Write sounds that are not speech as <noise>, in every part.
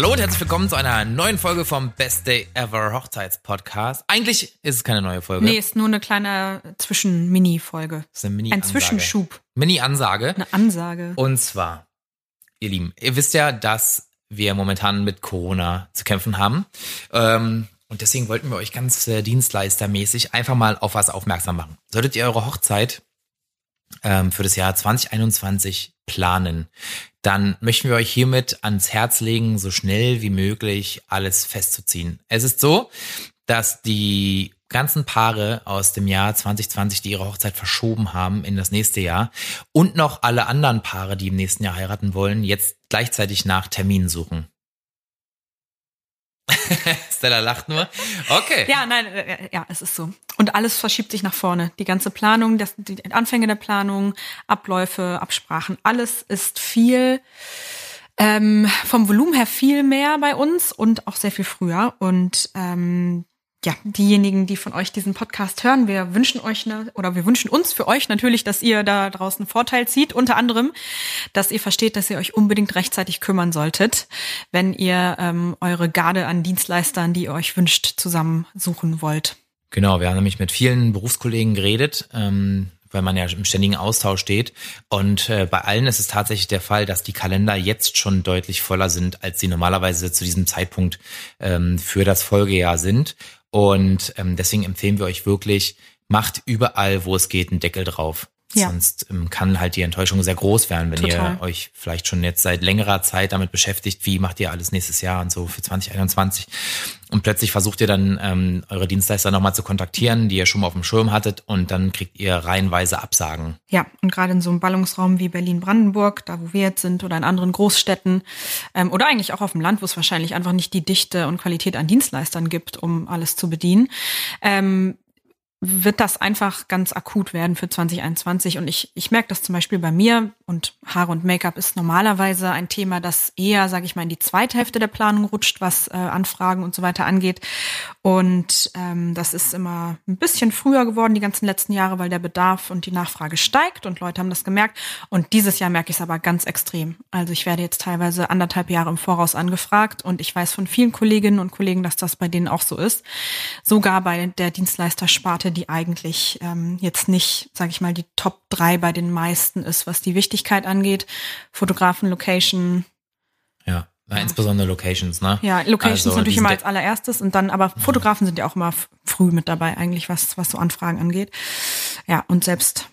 herzlich willkommen zu einer neuen Folge vom Best Day Ever Hochzeitspodcast. Eigentlich ist es keine neue Folge. Nee, ist nur eine kleine Zwischen-Mini-Folge. ist eine Mini Ein Zwischenschub. Mini-Ansage. Eine Ansage. Und zwar, ihr Lieben, ihr wisst ja, dass wir momentan mit Corona zu kämpfen haben. Ähm, und deswegen wollten wir euch ganz äh, dienstleistermäßig einfach mal auf was aufmerksam machen. Solltet ihr eure Hochzeit ähm, für das Jahr 2021 planen, dann möchten wir euch hiermit ans Herz legen, so schnell wie möglich alles festzuziehen. Es ist so, dass die ganzen Paare aus dem Jahr 2020, die ihre Hochzeit verschoben haben in das nächste Jahr und noch alle anderen Paare, die im nächsten Jahr heiraten wollen, jetzt gleichzeitig nach Terminen suchen. <laughs> Stella lacht nur. Okay. Ja, nein, äh, ja, es ist so. Und alles verschiebt sich nach vorne. Die ganze Planung, das, die Anfänge der Planung, Abläufe, Absprachen, alles ist viel ähm, vom Volumen her viel mehr bei uns und auch sehr viel früher. Und ähm, ja, diejenigen, die von euch diesen Podcast hören, wir wünschen euch ne, oder wir wünschen uns für euch natürlich, dass ihr da draußen Vorteil zieht, unter anderem, dass ihr versteht, dass ihr euch unbedingt rechtzeitig kümmern solltet, wenn ihr ähm, eure Garde an Dienstleistern, die ihr euch wünscht, zusammensuchen wollt. Genau, wir haben nämlich mit vielen Berufskollegen geredet, ähm, weil man ja im ständigen Austausch steht. Und äh, bei allen ist es tatsächlich der Fall, dass die Kalender jetzt schon deutlich voller sind, als sie normalerweise zu diesem Zeitpunkt ähm, für das Folgejahr sind. Und ähm, deswegen empfehlen wir euch wirklich, macht überall, wo es geht, einen Deckel drauf. Ja. Sonst ähm, kann halt die Enttäuschung sehr groß werden, wenn Total. ihr euch vielleicht schon jetzt seit längerer Zeit damit beschäftigt, wie macht ihr alles nächstes Jahr und so für 2021. Und plötzlich versucht ihr dann ähm, eure Dienstleister nochmal zu kontaktieren, die ihr schon mal auf dem Schirm hattet und dann kriegt ihr reihenweise Absagen. Ja, und gerade in so einem Ballungsraum wie Berlin-Brandenburg, da wo wir jetzt sind, oder in anderen Großstädten, ähm, oder eigentlich auch auf dem Land, wo es wahrscheinlich einfach nicht die Dichte und Qualität an Dienstleistern gibt, um alles zu bedienen, ähm, wird das einfach ganz akut werden für 2021. Und ich, ich merke das zum Beispiel bei mir und Haare und Make-up ist normalerweise ein Thema, das eher, sage ich mal, in die zweite Hälfte der Planung rutscht, was äh, Anfragen und so weiter angeht. Und ähm, das ist immer ein bisschen früher geworden die ganzen letzten Jahre, weil der Bedarf und die Nachfrage steigt und Leute haben das gemerkt. Und dieses Jahr merke ich es aber ganz extrem. Also ich werde jetzt teilweise anderthalb Jahre im Voraus angefragt und ich weiß von vielen Kolleginnen und Kollegen, dass das bei denen auch so ist. Sogar bei der Dienstleistersparte, die eigentlich ähm, jetzt nicht, sage ich mal, die Top drei bei den meisten ist, was die Wichtigkeit angeht. Fotografen, Location, Ja, ja. insbesondere Locations, ne? ja, Locations Also, natürlich immer als allererstes und dann, aber Fotografen sind ja auch immer früh mit dabei eigentlich, was, was so Anfragen angeht. Ja, und selbst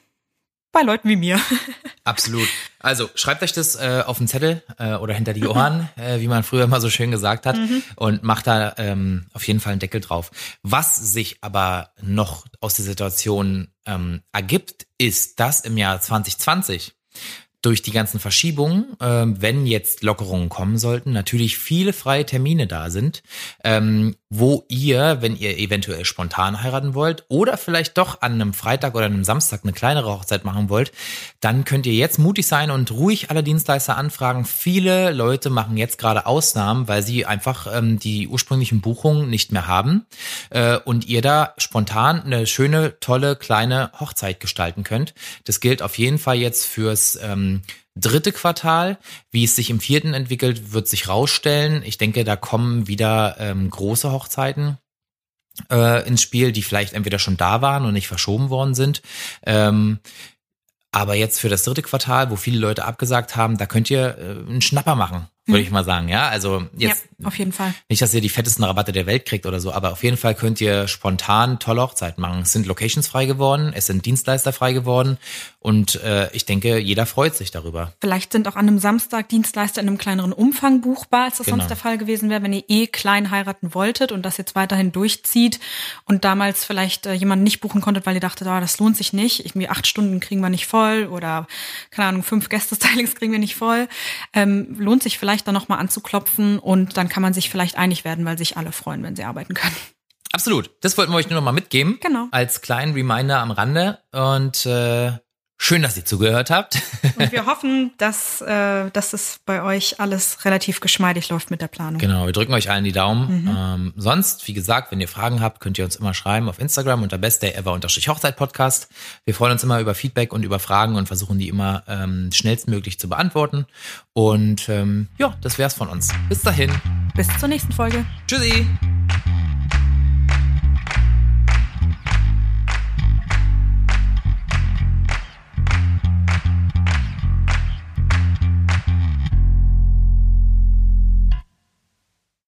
bei Leuten wie mir. <laughs> Absolut. Also schreibt euch das äh, auf den Zettel äh, oder hinter die Ohren, <laughs> äh, wie man früher immer so schön gesagt hat, und macht da ähm, auf jeden Fall einen Deckel drauf. Was sich aber noch aus der Situation ähm, ergibt, ist, dass im Jahr 2020 durch die ganzen Verschiebungen, ähm, wenn jetzt Lockerungen kommen sollten, natürlich viele freie Termine da sind, ähm, wo ihr, wenn ihr eventuell spontan heiraten wollt oder vielleicht doch an einem Freitag oder einem Samstag eine kleinere Hochzeit machen wollt, dann könnt ihr jetzt mutig sein und ruhig alle Dienstleister anfragen. Viele Leute machen jetzt gerade Ausnahmen, weil sie einfach ähm, die ursprünglichen Buchungen nicht mehr haben äh, und ihr da spontan eine schöne, tolle, kleine Hochzeit gestalten könnt. Das gilt auf jeden Fall jetzt fürs ähm, dritte Quartal. Wie es sich im vierten entwickelt, wird sich rausstellen. Ich denke, da kommen wieder ähm, große Hochzeiten äh, ins Spiel, die vielleicht entweder schon da waren und nicht verschoben worden sind. Ähm, aber jetzt für das dritte Quartal, wo viele Leute abgesagt haben, da könnt ihr äh, einen Schnapper machen, würde ich mal sagen. Ja, also jetzt ja, auf jeden Fall. nicht, dass ihr die fettesten Rabatte der Welt kriegt oder so, aber auf jeden Fall könnt ihr spontan tolle Hochzeiten machen. Es sind Locations frei geworden, es sind Dienstleister frei geworden und äh, ich denke, jeder freut sich darüber. Vielleicht sind auch an einem Samstag Dienstleister in einem kleineren Umfang buchbar, als das Genau. sonst der Fall gewesen wäre, wenn ihr eh klein heiraten wolltet und das jetzt weiterhin durchzieht und damals vielleicht äh, jemanden nicht buchen konntet, weil ihr dachtet, ah, das lohnt sich nicht. Irgendwie acht Stunden kriegen wir nicht voll oder keine Ahnung, fünf Gästestylings <laughs> kriegen wir nicht voll. Ähm, lohnt sich vielleicht dann nochmal anzuklopfen und dann kann man sich vielleicht einig werden, weil sich alle freuen, wenn sie arbeiten können. Absolut. Das wollten wir euch nur noch mal mitgeben. Genau. Als kleinen Reminder am Rande. Und äh, Schön, dass ihr zugehört habt. Und wir hoffen, dass, äh, dass es bei euch alles relativ geschmeidig läuft mit der Planung. Genau, wir drücken euch allen die Daumen. Mhm. Ähm, sonst, wie gesagt, wenn ihr Fragen habt, könnt ihr uns immer schreiben auf Instagram unter bestdayever-hochzeit-podcast. Wir freuen uns immer über Feedback und über Fragen und versuchen die immer ähm, schnellstmöglich zu beantworten. Und ähm, ja, das wär's von uns. Bis dahin. Bis zur nächsten Folge. Tschüssi.